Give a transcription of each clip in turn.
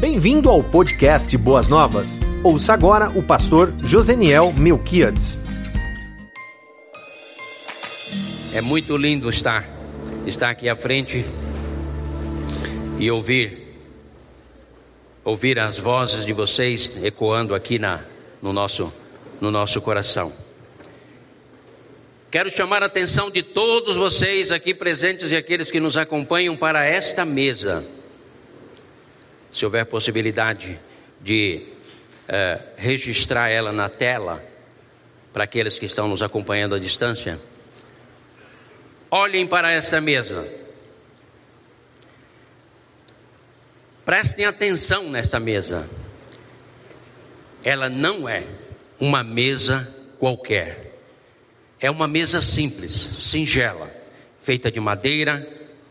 Bem-vindo ao podcast Boas Novas. Ouça agora o pastor Joseniel Melquiades. É muito lindo estar, estar aqui à frente e ouvir, ouvir as vozes de vocês ecoando aqui na, no, nosso, no nosso coração. Quero chamar a atenção de todos vocês aqui presentes e aqueles que nos acompanham para esta mesa se houver possibilidade de é, registrar ela na tela, para aqueles que estão nos acompanhando à distância, olhem para esta mesa. Prestem atenção nesta mesa. Ela não é uma mesa qualquer. É uma mesa simples, singela, feita de madeira,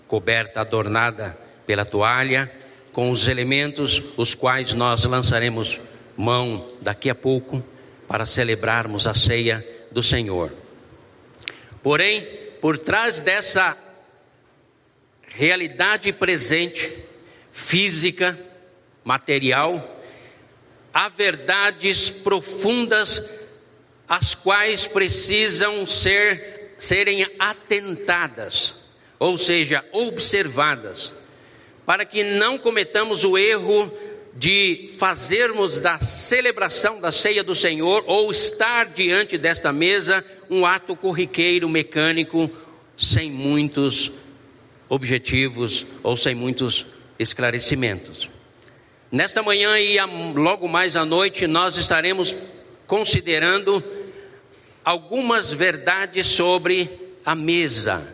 coberta, adornada pela toalha com os elementos os quais nós lançaremos mão daqui a pouco para celebrarmos a ceia do Senhor. Porém, por trás dessa realidade presente, física, material, há verdades profundas as quais precisam ser serem atentadas, ou seja, observadas para que não cometamos o erro de fazermos da celebração da ceia do Senhor ou estar diante desta mesa um ato corriqueiro, mecânico, sem muitos objetivos ou sem muitos esclarecimentos. Nesta manhã e logo mais à noite nós estaremos considerando algumas verdades sobre a mesa,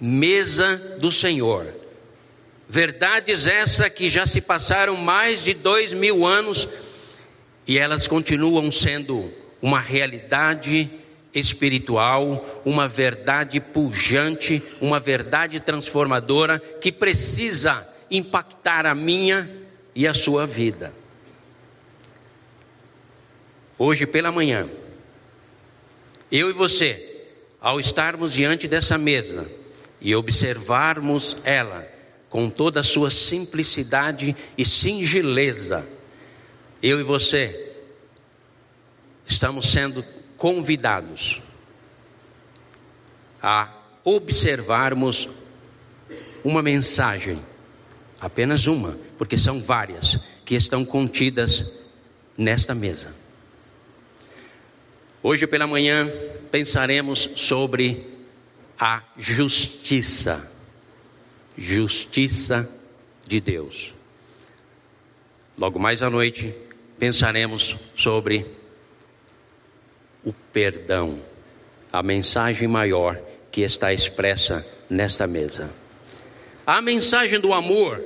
mesa do Senhor. Verdades essa que já se passaram mais de dois mil anos e elas continuam sendo uma realidade espiritual, uma verdade pujante, uma verdade transformadora que precisa impactar a minha e a sua vida. Hoje pela manhã, eu e você, ao estarmos diante dessa mesa e observarmos ela, com toda a sua simplicidade e singeleza, eu e você estamos sendo convidados a observarmos uma mensagem, apenas uma, porque são várias que estão contidas nesta mesa. Hoje pela manhã pensaremos sobre a justiça justiça de Deus. Logo mais à noite, pensaremos sobre o perdão, a mensagem maior que está expressa nesta mesa. A mensagem do amor,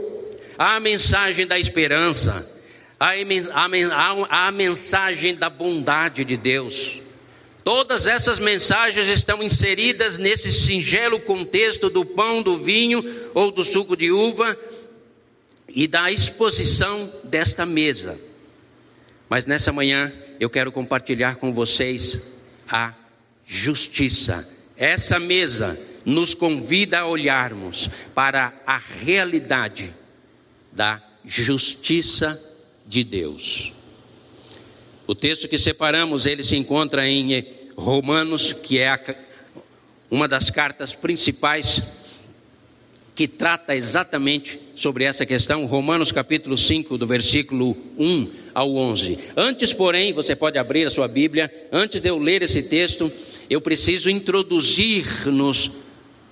a mensagem da esperança, a, a, a mensagem da bondade de Deus, Todas essas mensagens estão inseridas nesse singelo contexto do pão, do vinho ou do suco de uva e da exposição desta mesa. Mas nessa manhã eu quero compartilhar com vocês a justiça. Essa mesa nos convida a olharmos para a realidade da justiça de Deus. O texto que separamos, ele se encontra em Romanos, que é a, uma das cartas principais que trata exatamente sobre essa questão, Romanos capítulo 5, do versículo 1 ao 11. Antes, porém, você pode abrir a sua Bíblia, antes de eu ler esse texto, eu preciso introduzir-nos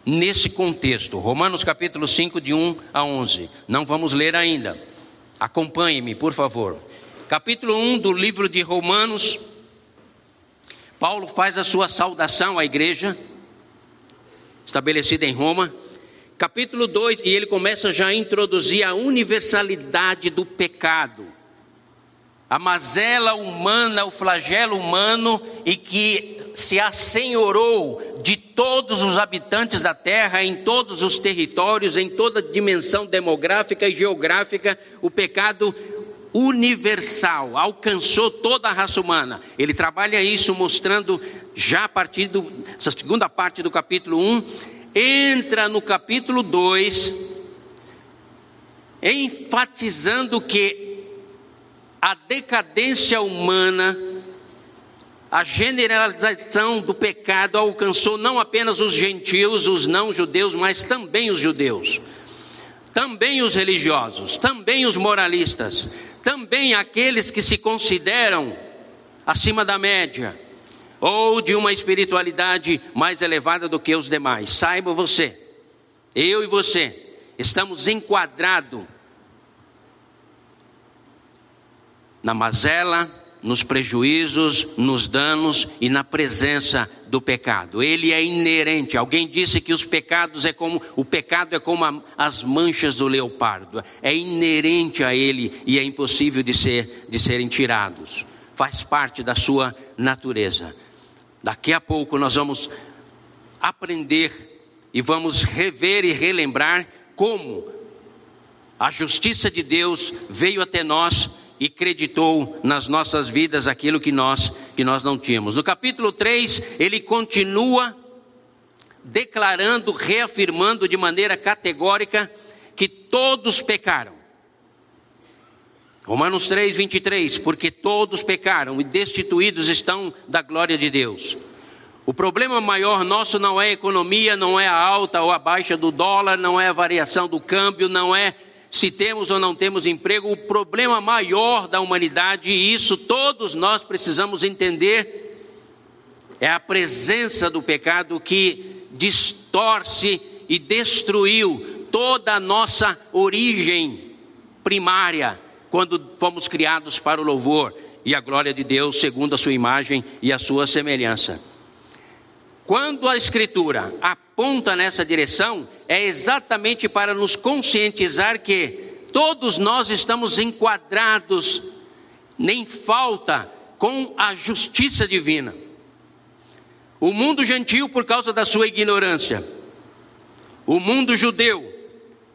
nesse contexto. Romanos capítulo 5, de 1 a 11. Não vamos ler ainda. Acompanhe-me, por favor capítulo 1 do livro de Romanos, Paulo faz a sua saudação à igreja, estabelecida em Roma. Capítulo 2, e ele começa já a introduzir a universalidade do pecado, a mazela humana, o flagelo humano, e que se assenhorou de todos os habitantes da terra, em todos os territórios, em toda dimensão demográfica e geográfica, o pecado universal, alcançou toda a raça humana. Ele trabalha isso mostrando já a partir dessa segunda parte do capítulo 1, entra no capítulo 2, enfatizando que a decadência humana, a generalização do pecado alcançou não apenas os gentios, os não-judeus, mas também os judeus, também os religiosos, também os moralistas, também aqueles que se consideram acima da média ou de uma espiritualidade mais elevada do que os demais. Saiba você, eu e você, estamos enquadrados na mazela, nos prejuízos, nos danos e na presença do pecado. Ele é inerente. Alguém disse que os pecados é como o pecado é como a, as manchas do leopardo. É inerente a ele e é impossível de ser de serem tirados. Faz parte da sua natureza. Daqui a pouco nós vamos aprender e vamos rever e relembrar como a justiça de Deus veio até nós e creditou nas nossas vidas aquilo que nós que nós não tínhamos. No capítulo 3, ele continua declarando, reafirmando de maneira categórica que todos pecaram. Romanos 3, 23, porque todos pecaram e destituídos estão da glória de Deus. O problema maior nosso não é a economia, não é a alta ou a baixa do dólar, não é a variação do câmbio, não é se temos ou não temos emprego, o problema maior da humanidade, e isso todos nós precisamos entender, é a presença do pecado que distorce e destruiu toda a nossa origem primária, quando fomos criados para o louvor e a glória de Deus, segundo a sua imagem e a sua semelhança. Quando a Escritura aponta nessa direção, é exatamente para nos conscientizar que todos nós estamos enquadrados, nem falta, com a justiça divina. O mundo gentil, por causa da sua ignorância, o mundo judeu,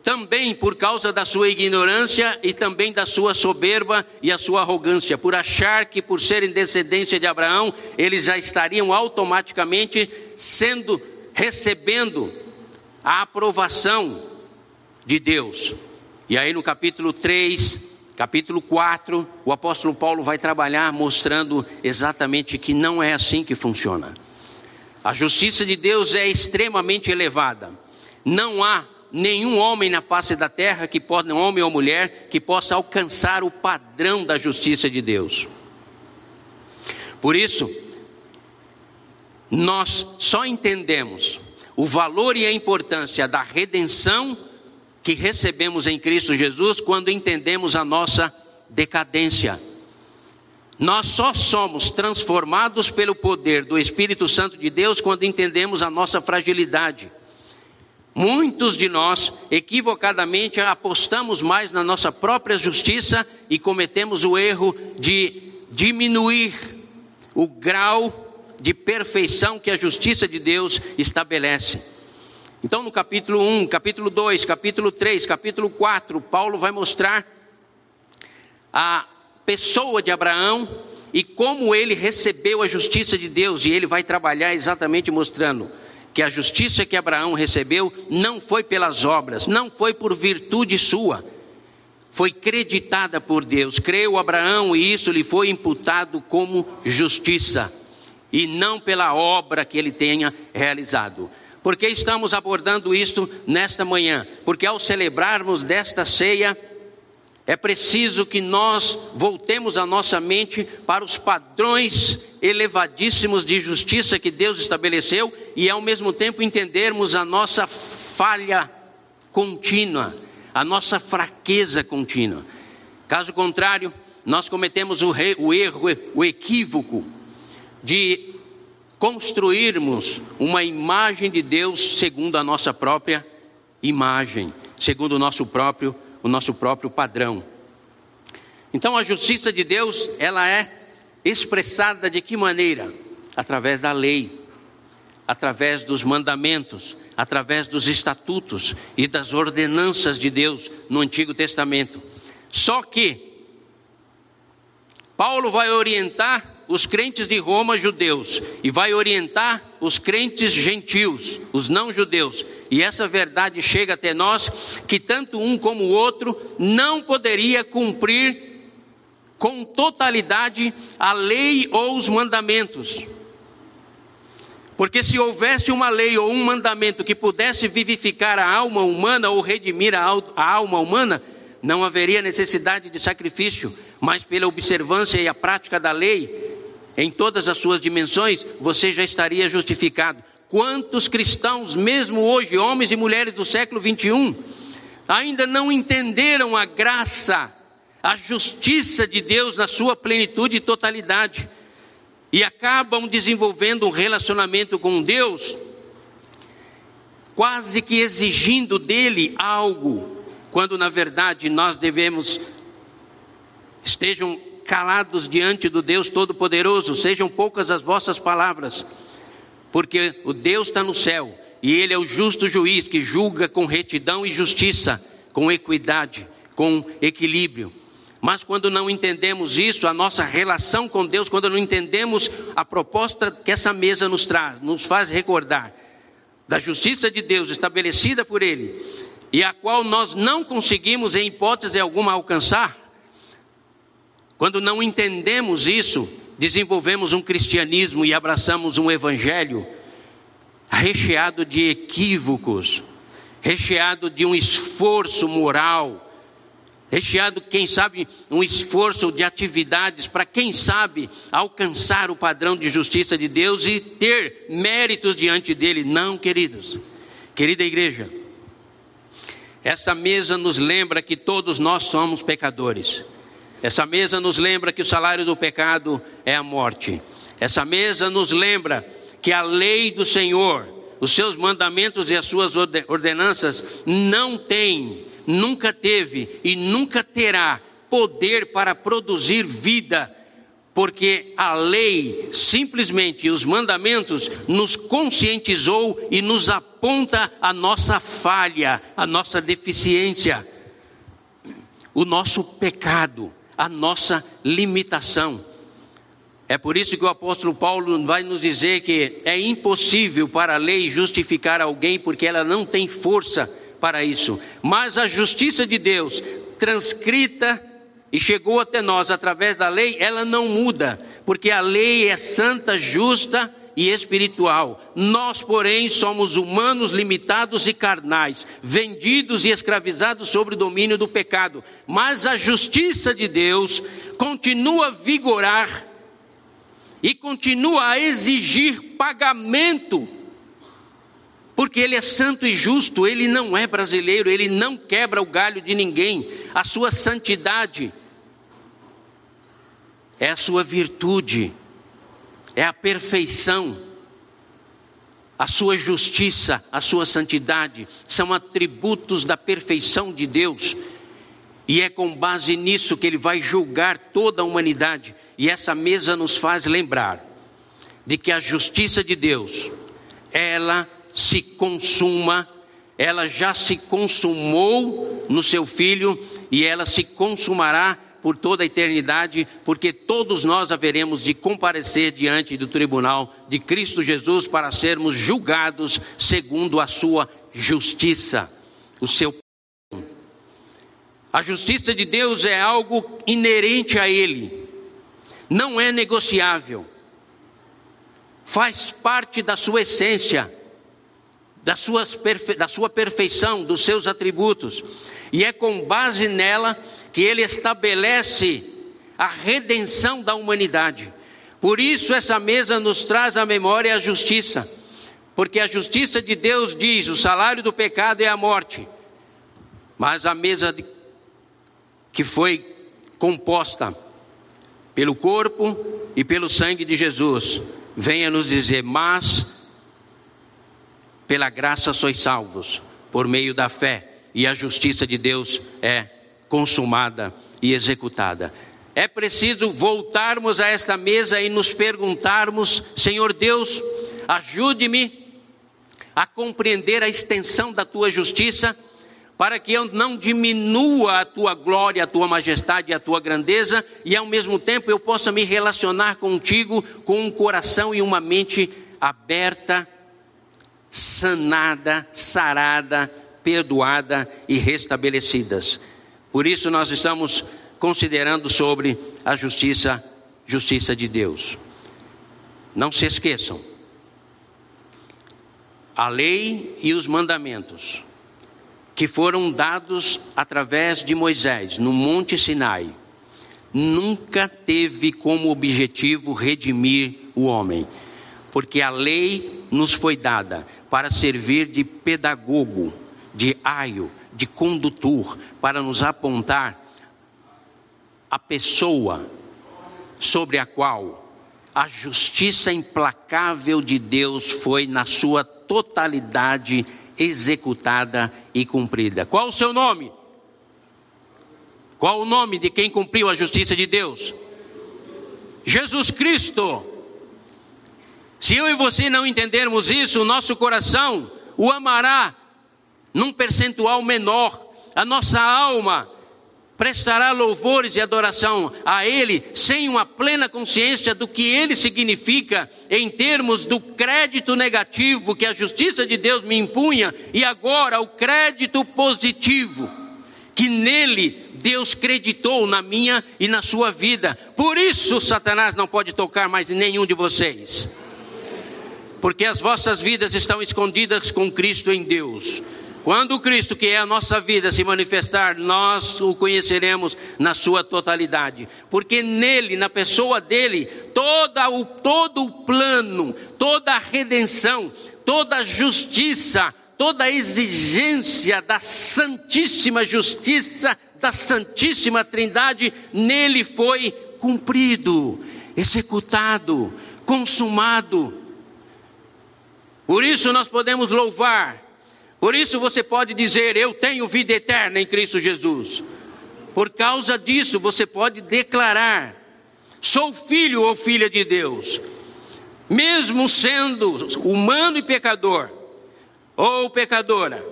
também por causa da sua ignorância e também da sua soberba e a sua arrogância, por achar que por serem descendência de Abraão, eles já estariam automaticamente sendo recebendo a aprovação de Deus. E aí no capítulo 3, capítulo 4, o apóstolo Paulo vai trabalhar mostrando exatamente que não é assim que funciona. A justiça de Deus é extremamente elevada. Não há nenhum homem na face da terra que pode, homem ou mulher, que possa alcançar o padrão da justiça de Deus. Por isso, nós só entendemos o valor e a importância da redenção que recebemos em Cristo Jesus quando entendemos a nossa decadência. Nós só somos transformados pelo poder do Espírito Santo de Deus quando entendemos a nossa fragilidade. Muitos de nós, equivocadamente, apostamos mais na nossa própria justiça e cometemos o erro de diminuir o grau de perfeição que a justiça de Deus estabelece. Então, no capítulo 1, capítulo 2, capítulo 3, capítulo 4, Paulo vai mostrar a pessoa de Abraão e como ele recebeu a justiça de Deus, e ele vai trabalhar exatamente mostrando que a justiça que Abraão recebeu não foi pelas obras, não foi por virtude sua, foi creditada por Deus. Creu Abraão e isso lhe foi imputado como justiça, e não pela obra que ele tenha realizado. Por que estamos abordando isto nesta manhã? Porque ao celebrarmos desta ceia, é preciso que nós voltemos a nossa mente para os padrões elevadíssimos de justiça que Deus estabeleceu e ao mesmo tempo entendermos a nossa falha contínua, a nossa fraqueza contínua. Caso contrário, nós cometemos o, o erro, o equívoco de construirmos uma imagem de Deus segundo a nossa própria imagem, segundo o nosso próprio o nosso próprio padrão. Então a justiça de Deus, ela é expressada de que maneira? Através da lei, através dos mandamentos, através dos estatutos e das ordenanças de Deus no Antigo Testamento. Só que Paulo vai orientar os crentes de Roma judeus e vai orientar os crentes gentios, os não judeus. E essa verdade chega até nós que tanto um como o outro não poderia cumprir com totalidade a lei ou os mandamentos. Porque se houvesse uma lei ou um mandamento que pudesse vivificar a alma humana ou redimir a alma humana, não haveria necessidade de sacrifício, mas pela observância e a prática da lei, em todas as suas dimensões, você já estaria justificado. Quantos cristãos, mesmo hoje, homens e mulheres do século 21, ainda não entenderam a graça, a justiça de Deus na sua plenitude e totalidade, e acabam desenvolvendo um relacionamento com Deus, quase que exigindo dele algo, quando na verdade nós devemos estejam calados diante do Deus Todo-Poderoso, sejam poucas as vossas palavras porque o Deus está no céu e Ele é o justo juiz que julga com retidão e justiça, com equidade, com equilíbrio. Mas quando não entendemos isso, a nossa relação com Deus, quando não entendemos a proposta que essa mesa nos traz, nos faz recordar da justiça de Deus estabelecida por Ele e a qual nós não conseguimos, em hipótese alguma, alcançar, quando não entendemos isso, desenvolvemos um cristianismo e abraçamos um evangelho recheado de equívocos, recheado de um esforço moral, recheado, quem sabe, um esforço de atividades para, quem sabe, alcançar o padrão de justiça de Deus e ter méritos diante dele. Não, queridos, querida igreja, essa mesa nos lembra que todos nós somos pecadores. Essa mesa nos lembra que o salário do pecado é a morte. Essa mesa nos lembra que a lei do Senhor, os seus mandamentos e as suas ordenanças não tem, nunca teve e nunca terá poder para produzir vida, porque a lei, simplesmente os mandamentos, nos conscientizou e nos aponta a nossa falha, a nossa deficiência, o nosso pecado a nossa limitação. É por isso que o apóstolo Paulo vai nos dizer que é impossível para a lei justificar alguém, porque ela não tem força para isso. Mas a justiça de Deus, transcrita e chegou até nós através da lei, ela não muda, porque a lei é santa, justa e espiritual. Nós, porém, somos humanos limitados e carnais, vendidos e escravizados sobre o domínio do pecado. Mas a justiça de Deus continua a vigorar e continua a exigir pagamento. Porque Ele é santo e justo, Ele não é brasileiro, Ele não quebra o galho de ninguém. A sua santidade é a sua virtude é a perfeição. A sua justiça, a sua santidade são atributos da perfeição de Deus. E é com base nisso que ele vai julgar toda a humanidade. E essa mesa nos faz lembrar de que a justiça de Deus, ela se consuma, ela já se consumou no seu filho e ela se consumará por toda a eternidade, porque todos nós haveremos de comparecer diante do tribunal de Cristo Jesus para sermos julgados segundo a sua justiça, o seu a justiça de Deus é algo inerente a Ele, não é negociável, faz parte da sua essência, da sua, da sua perfeição, dos seus atributos, e é com base nela que ele estabelece a redenção da humanidade. Por isso, essa mesa nos traz à memória a justiça, porque a justiça de Deus diz: o salário do pecado é a morte, mas a mesa de, que foi composta pelo corpo e pelo sangue de Jesus, venha nos dizer: mas pela graça sois salvos, por meio da fé, e a justiça de Deus é consumada e executada. É preciso voltarmos a esta mesa e nos perguntarmos: Senhor Deus, ajude-me a compreender a extensão da tua justiça, para que eu não diminua a tua glória, a tua majestade e a tua grandeza, e ao mesmo tempo eu possa me relacionar contigo com um coração e uma mente aberta, sanada, sarada, perdoada e restabelecidas. Por isso, nós estamos considerando sobre a justiça, justiça de Deus. Não se esqueçam. A lei e os mandamentos que foram dados através de Moisés no Monte Sinai nunca teve como objetivo redimir o homem, porque a lei nos foi dada para servir de pedagogo, de aio, de condutor, para nos apontar a pessoa sobre a qual a justiça implacável de Deus foi na sua totalidade executada e cumprida. Qual o seu nome? Qual o nome de quem cumpriu a justiça de Deus? Jesus Cristo. Se eu e você não entendermos isso, o nosso coração o amará num percentual menor. A nossa alma prestará louvores e adoração a Ele sem uma plena consciência do que Ele significa em termos do crédito negativo que a justiça de Deus me impunha e agora o crédito positivo que nele Deus creditou na minha e na sua vida. Por isso Satanás não pode tocar mais em nenhum de vocês. Porque as vossas vidas estão escondidas com Cristo em Deus. Quando Cristo, que é a nossa vida, se manifestar, nós o conheceremos na sua totalidade. Porque nele, na pessoa dele, toda o, todo o plano, toda a redenção, toda a justiça, toda a exigência da santíssima justiça, da santíssima trindade, nele foi cumprido, executado, consumado. Por isso nós podemos louvar por isso você pode dizer: Eu tenho vida eterna em Cristo Jesus. Por causa disso você pode declarar: Sou filho ou filha de Deus. Mesmo sendo humano e pecador, ou pecadora,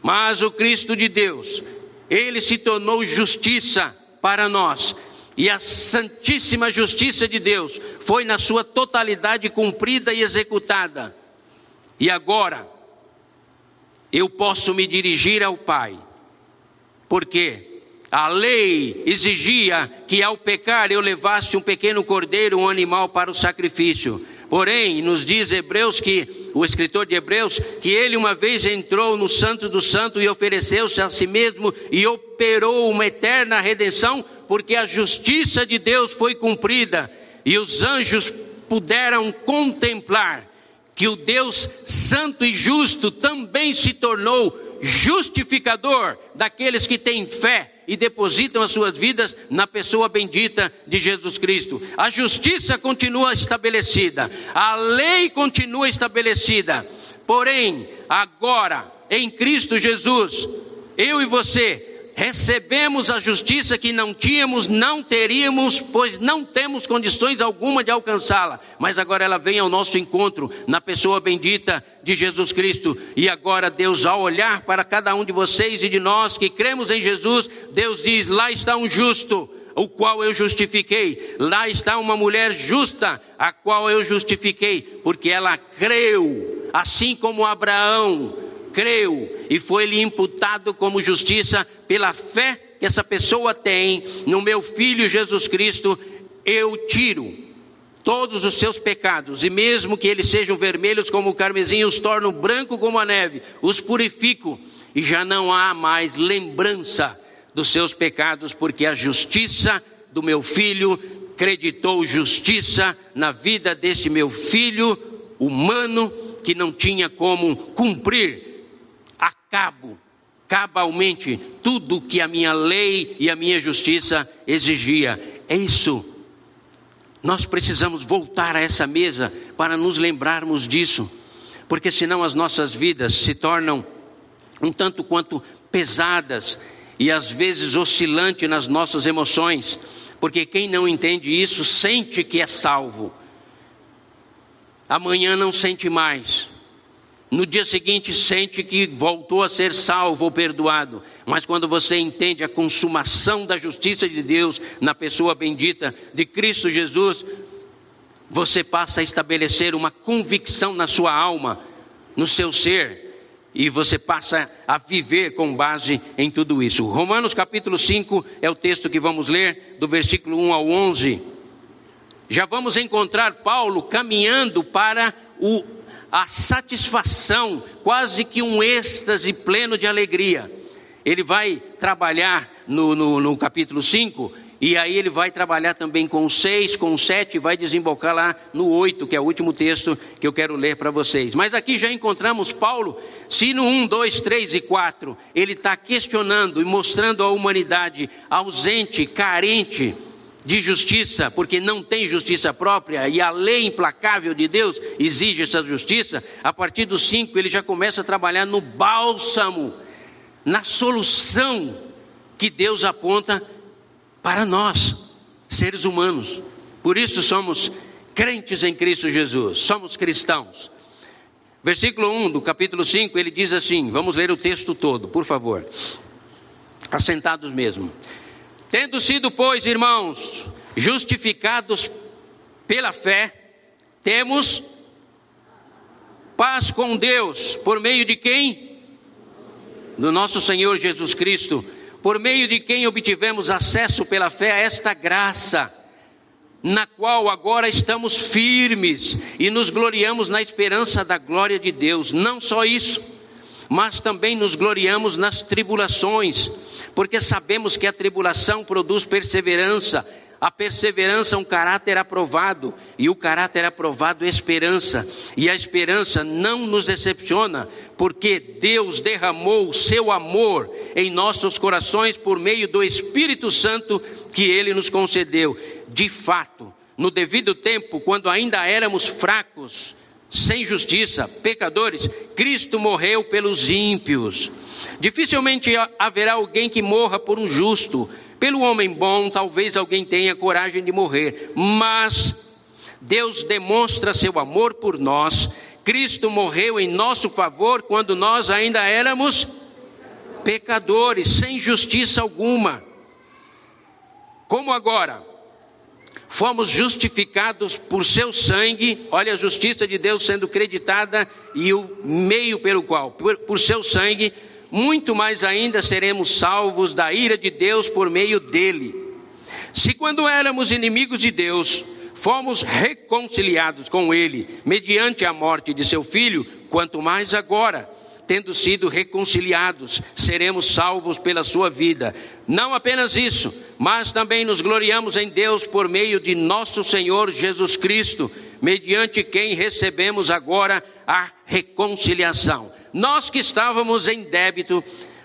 mas o Cristo de Deus, ele se tornou justiça para nós. E a santíssima justiça de Deus foi na sua totalidade cumprida e executada. E agora, eu posso me dirigir ao Pai, porque a lei exigia que ao pecar eu levasse um pequeno cordeiro, um animal para o sacrifício. Porém, nos diz Hebreus que, o escritor de Hebreus, que ele uma vez entrou no Santo do Santo e ofereceu-se a si mesmo e operou uma eterna redenção, porque a justiça de Deus foi cumprida e os anjos puderam contemplar que o Deus santo e justo também se tornou justificador daqueles que têm fé e depositam as suas vidas na pessoa bendita de Jesus Cristo. A justiça continua estabelecida, a lei continua estabelecida, porém, agora, em Cristo Jesus, eu e você recebemos a justiça que não tínhamos, não teríamos, pois não temos condições alguma de alcançá-la. Mas agora ela vem ao nosso encontro na pessoa bendita de Jesus Cristo. E agora Deus, ao olhar para cada um de vocês e de nós que cremos em Jesus, Deus diz: lá está um justo o qual eu justifiquei. Lá está uma mulher justa, a qual eu justifiquei, porque ela creu, assim como Abraão creu e foi-lhe imputado como justiça pela fé que essa pessoa tem no meu filho Jesus Cristo, eu tiro todos os seus pecados, e mesmo que eles sejam vermelhos como o carmesim, os torno branco como a neve, os purifico, e já não há mais lembrança dos seus pecados, porque a justiça do meu filho creditou justiça na vida deste meu filho humano que não tinha como cumprir acabo cabalmente tudo que a minha lei e a minha justiça exigia. É isso. Nós precisamos voltar a essa mesa para nos lembrarmos disso, porque senão as nossas vidas se tornam um tanto quanto pesadas e às vezes oscilantes nas nossas emoções, porque quem não entende isso sente que é salvo. Amanhã não sente mais no dia seguinte sente que voltou a ser salvo ou perdoado. Mas quando você entende a consumação da justiça de Deus na pessoa bendita de Cristo Jesus, você passa a estabelecer uma convicção na sua alma, no seu ser, e você passa a viver com base em tudo isso. Romanos capítulo 5 é o texto que vamos ler, do versículo 1 ao 11. Já vamos encontrar Paulo caminhando para o, a satisfação, quase que um êxtase pleno de alegria. Ele vai trabalhar no, no, no capítulo 5 e aí ele vai trabalhar também com o 6, com o 7, vai desembocar lá no 8, que é o último texto que eu quero ler para vocês. Mas aqui já encontramos Paulo, se no 1, 2, 3 e 4 ele está questionando e mostrando a humanidade ausente, carente de justiça, porque não tem justiça própria e a lei implacável de Deus exige essa justiça, a partir do 5 ele já começa a trabalhar no bálsamo, na solução que Deus aponta para nós, seres humanos. Por isso somos crentes em Cristo Jesus, somos cristãos. Versículo 1 do capítulo 5, ele diz assim: vamos ler o texto todo, por favor. Assentados mesmo. Tendo sido, pois, irmãos, justificados pela fé, temos paz com Deus, por meio de quem? Do nosso Senhor Jesus Cristo por meio de quem obtivemos acesso pela fé a esta graça, na qual agora estamos firmes e nos gloriamos na esperança da glória de Deus. Não só isso, mas também nos gloriamos nas tribulações, porque sabemos que a tribulação produz perseverança a perseverança é um caráter aprovado, e o caráter aprovado é esperança, e a esperança não nos decepciona, porque Deus derramou o seu amor em nossos corações por meio do Espírito Santo que ele nos concedeu. De fato, no devido tempo, quando ainda éramos fracos, sem justiça, pecadores, Cristo morreu pelos ímpios. Dificilmente haverá alguém que morra por um justo, pelo homem bom, talvez alguém tenha coragem de morrer, mas Deus demonstra seu amor por nós. Cristo morreu em nosso favor quando nós ainda éramos pecadores, sem justiça alguma. Como agora? Fomos justificados por seu sangue, olha a justiça de Deus sendo creditada e o meio pelo qual, por, por seu sangue, muito mais ainda seremos salvos da ira de Deus por meio dele. Se quando éramos inimigos de Deus, fomos reconciliados com ele mediante a morte de seu filho, quanto mais agora, tendo sido reconciliados, seremos salvos pela sua vida. Não apenas isso, mas também nos gloriamos em Deus por meio de nosso Senhor Jesus Cristo, mediante quem recebemos agora a reconciliação. Nós que estávamos em débito,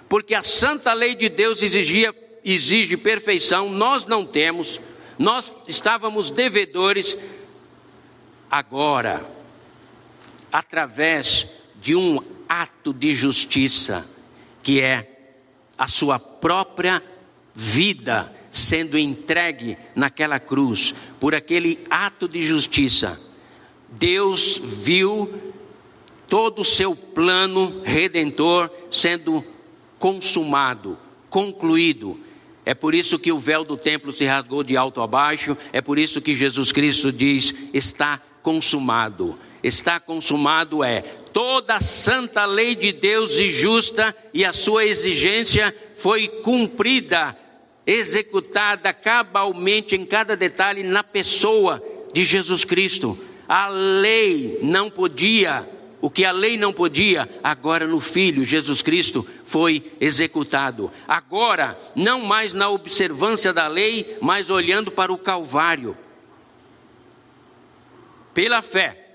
porque a santa lei de Deus exigia, exige perfeição, nós não temos, nós estávamos devedores, agora, através de um ato de justiça, que é a sua própria vida sendo entregue naquela cruz, por aquele ato de justiça, Deus viu todo o seu plano redentor sendo consumado, concluído. É por isso que o véu do templo se rasgou de alto a baixo, é por isso que Jesus Cristo diz: está consumado. Está consumado é toda a santa lei de Deus e justa, e a sua exigência foi cumprida, executada cabalmente em cada detalhe na pessoa de Jesus Cristo. A lei não podia o que a lei não podia, agora no Filho Jesus Cristo foi executado. Agora, não mais na observância da lei, mas olhando para o Calvário. Pela fé,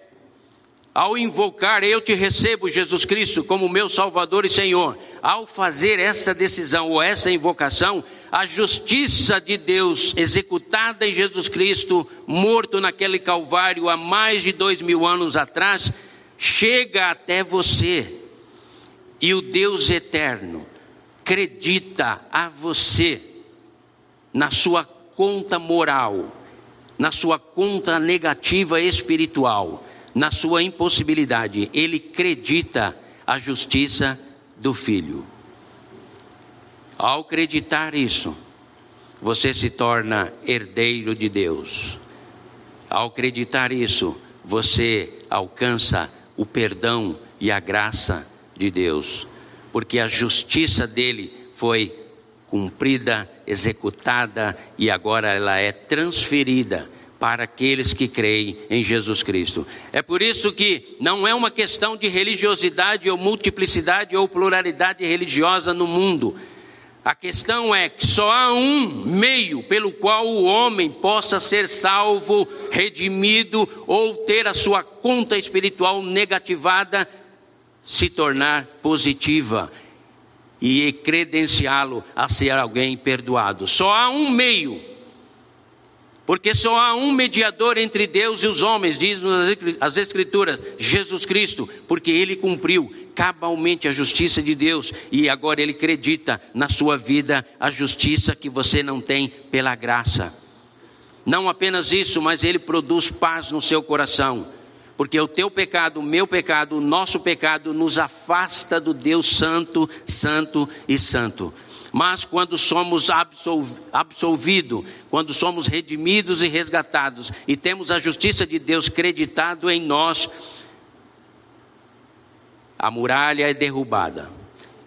ao invocar, eu te recebo, Jesus Cristo, como meu Salvador e Senhor, ao fazer essa decisão ou essa invocação, a justiça de Deus executada em Jesus Cristo, morto naquele Calvário há mais de dois mil anos atrás, chega até você e o Deus eterno acredita a você na sua conta moral, na sua conta negativa espiritual, na sua impossibilidade. Ele acredita a justiça do filho. Ao acreditar isso, você se torna herdeiro de Deus. Ao acreditar isso, você alcança o perdão e a graça de Deus, porque a justiça dele foi cumprida, executada e agora ela é transferida para aqueles que creem em Jesus Cristo. É por isso que não é uma questão de religiosidade ou multiplicidade ou pluralidade religiosa no mundo. A questão é que só há um meio pelo qual o homem possa ser salvo, redimido ou ter a sua conta espiritual negativada se tornar positiva e credenciá-lo a ser alguém perdoado. Só há um meio, porque só há um mediador entre Deus e os homens, diz as Escrituras, Jesus Cristo, porque ele cumpriu cabalmente a justiça de Deus e agora ele acredita na sua vida a justiça que você não tem pela graça. Não apenas isso, mas ele produz paz no seu coração porque o teu pecado, o meu pecado, o nosso pecado nos afasta do Deus Santo, Santo e Santo. Mas quando somos absolvidos, quando somos redimidos e resgatados e temos a justiça de Deus creditado em nós, a muralha é derrubada.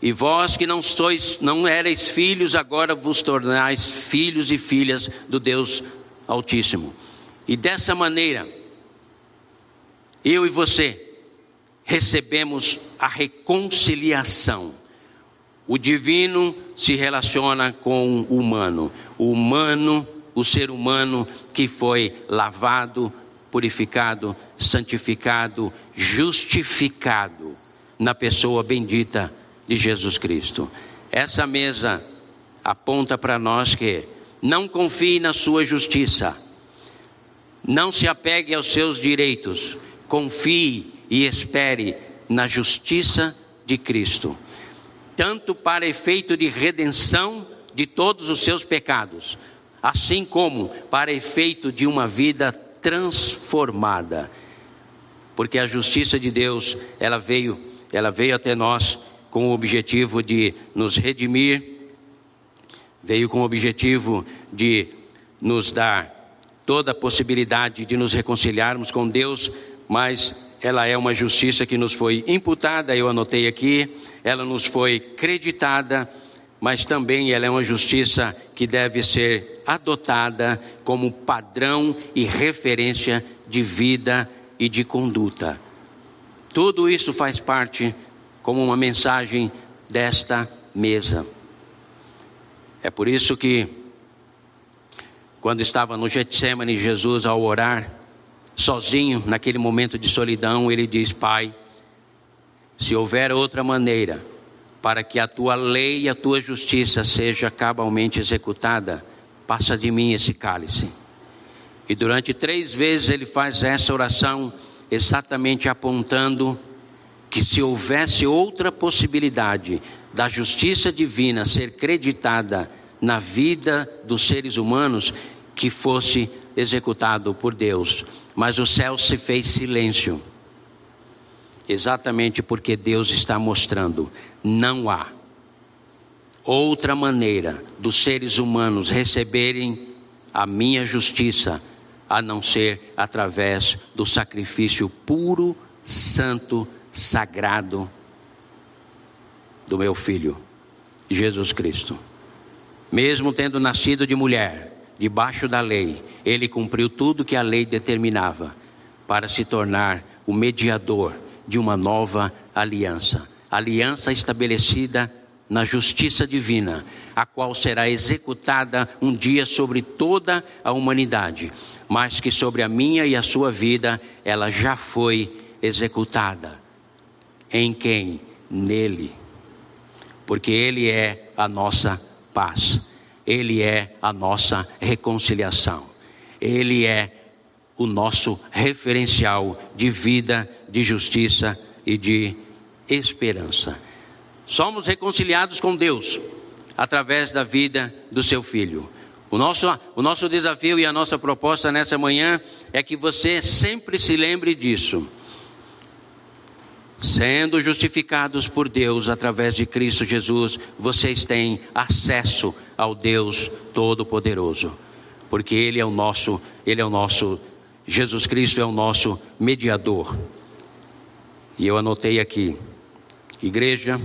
E vós que não sois, não erais filhos, agora vos tornais filhos e filhas do Deus Altíssimo. E dessa maneira, eu e você recebemos a reconciliação. O divino se relaciona com o humano. O humano, o ser humano que foi lavado, purificado, santificado, justificado na pessoa bendita de Jesus Cristo. Essa mesa aponta para nós que não confie na sua justiça, não se apegue aos seus direitos, confie e espere na justiça de Cristo, tanto para efeito de redenção de todos os seus pecados, assim como para efeito de uma vida transformada. Porque a justiça de Deus, ela veio, ela veio até nós com o objetivo de nos redimir, veio com o objetivo de nos dar toda a possibilidade de nos reconciliarmos com Deus mas ela é uma justiça que nos foi imputada, eu anotei aqui, ela nos foi creditada, mas também ela é uma justiça que deve ser adotada como padrão e referência de vida e de conduta. Tudo isso faz parte como uma mensagem desta mesa. É por isso que, quando estava no Getsemane, Jesus, ao orar, sozinho, naquele momento de solidão, ele diz: Pai, se houver outra maneira para que a tua lei e a tua justiça seja cabalmente executada, passa de mim esse cálice. E durante três vezes ele faz essa oração, exatamente apontando que se houvesse outra possibilidade da justiça divina ser creditada na vida dos seres humanos, que fosse executado por Deus mas o céu se fez silêncio. Exatamente porque Deus está mostrando: não há outra maneira dos seres humanos receberem a minha justiça a não ser através do sacrifício puro, santo, sagrado do meu filho, Jesus Cristo. Mesmo tendo nascido de mulher, debaixo da lei, ele cumpriu tudo que a lei determinava para se tornar o mediador de uma nova aliança. Aliança estabelecida na justiça divina, a qual será executada um dia sobre toda a humanidade, mas que sobre a minha e a sua vida ela já foi executada. Em quem? Nele. Porque Ele é a nossa paz. Ele é a nossa reconciliação. Ele é o nosso referencial de vida, de justiça e de esperança. Somos reconciliados com Deus através da vida do seu filho. O nosso, o nosso desafio e a nossa proposta nessa manhã é que você sempre se lembre disso Sendo justificados por Deus através de Cristo Jesus, vocês têm acesso ao Deus Todo-Poderoso, porque Ele é o nosso, Ele é o nosso, Jesus Cristo é o nosso mediador. E eu anotei aqui: Igreja,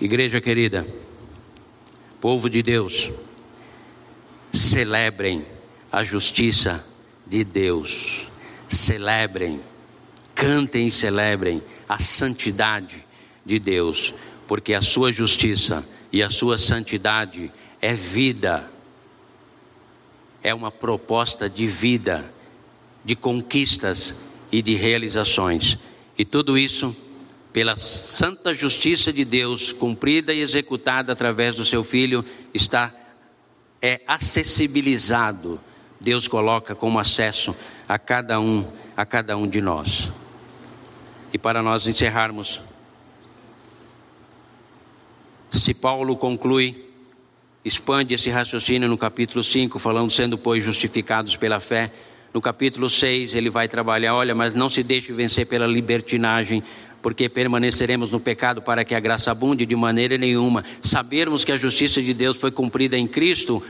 Igreja querida, povo de Deus, celebrem a justiça de Deus, celebrem, cantem e celebrem a santidade de Deus, porque a sua justiça e a sua santidade é vida, é uma proposta de vida, de conquistas e de realizações, e tudo isso pela santa justiça de Deus, cumprida e executada através do seu filho, está é acessibilizado. Deus coloca como acesso a cada um, a cada um de nós. E para nós encerrarmos, se Paulo conclui, expande esse raciocínio no capítulo 5, falando sendo pois justificados pela fé. No capítulo 6, ele vai trabalhar, olha, mas não se deixe vencer pela libertinagem, porque permaneceremos no pecado para que a graça abunde de maneira nenhuma. Sabermos que a justiça de Deus foi cumprida em Cristo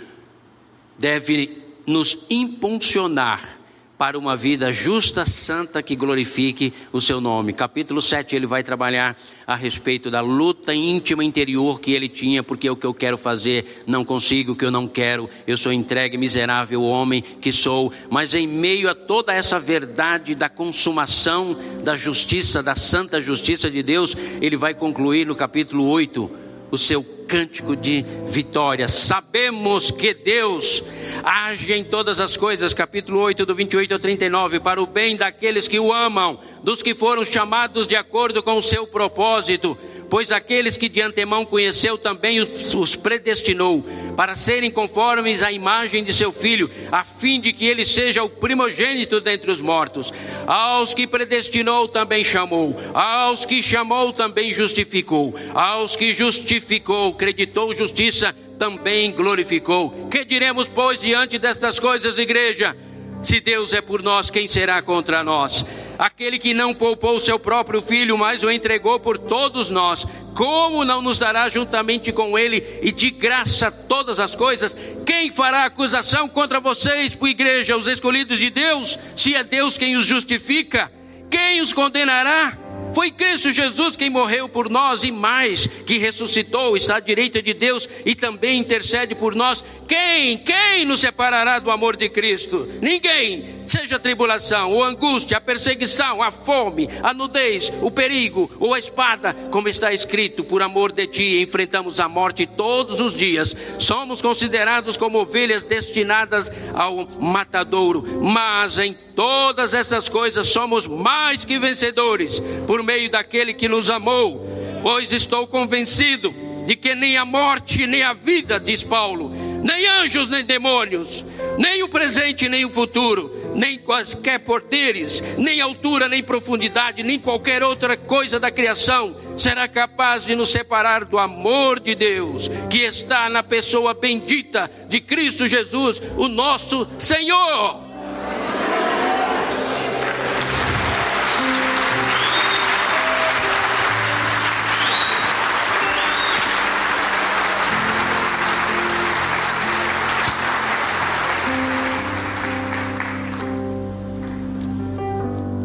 deve nos impulsionar para uma vida justa, santa, que glorifique o seu nome. Capítulo 7, ele vai trabalhar a respeito da luta íntima interior que ele tinha, porque o que eu quero fazer não consigo, o que eu não quero, eu sou entregue, miserável homem que sou. Mas em meio a toda essa verdade da consumação da justiça, da santa justiça de Deus, ele vai concluir no capítulo 8 o seu cântico de vitória. Sabemos que Deus age em todas as coisas, capítulo 8, do 28 ao 39, para o bem daqueles que o amam, dos que foram chamados de acordo com o seu propósito. Pois aqueles que de antemão conheceu também os predestinou para serem conformes à imagem de seu filho, a fim de que ele seja o primogênito dentre os mortos. Aos que predestinou também chamou, aos que chamou também justificou, aos que justificou, creditou justiça, também glorificou. Que diremos, pois, diante destas coisas, igreja? Se Deus é por nós, quem será contra nós? Aquele que não poupou seu próprio filho, mas o entregou por todos nós, como não nos dará juntamente com ele e de graça todas as coisas? Quem fará acusação contra vocês, por igreja, os escolhidos de Deus, se é Deus quem os justifica? Quem os condenará? Foi Cristo Jesus quem morreu por nós e mais, que ressuscitou, está à direita de Deus e também intercede por nós. Quem, quem nos separará do amor de Cristo? Ninguém. Seja a tribulação, ou angústia, a perseguição, a fome, a nudez, o perigo ou a espada, como está escrito, por amor de ti enfrentamos a morte todos os dias. Somos considerados como ovelhas destinadas ao matadouro, mas em todas essas coisas somos mais que vencedores por meio daquele que nos amou, pois estou convencido de que nem a morte, nem a vida, diz Paulo, nem anjos, nem demônios, nem o presente, nem o futuro, nem quaisquer poderes, nem altura, nem profundidade, nem qualquer outra coisa da criação será capaz de nos separar do amor de Deus, que está na pessoa bendita de Cristo Jesus, o nosso Senhor.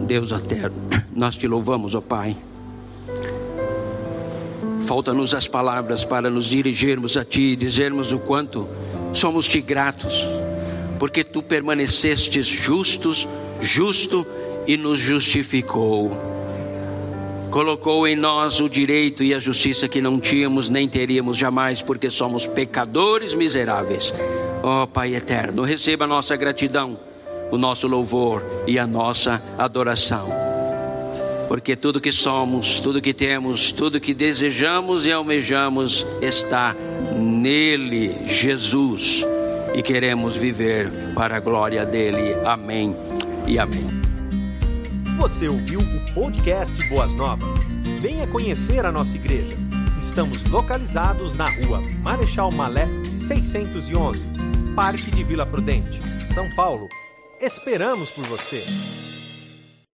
Deus eterno, nós te louvamos, ó Pai. Falta-nos as palavras para nos dirigirmos a Ti e dizermos o quanto somos Te gratos, porque Tu permanecestes justos, justo e nos justificou. Colocou em nós o direito e a justiça que não tínhamos nem teríamos jamais, porque somos pecadores miseráveis. Ó oh, Pai eterno, receba nossa gratidão o nosso louvor e a nossa adoração. Porque tudo que somos, tudo que temos, tudo que desejamos e almejamos está nele, Jesus, e queremos viver para a glória dele. Amém e amém. Você ouviu o podcast Boas Novas? Venha conhecer a nossa igreja. Estamos localizados na rua Marechal Malé 611, Parque de Vila Prudente, São Paulo Esperamos por você!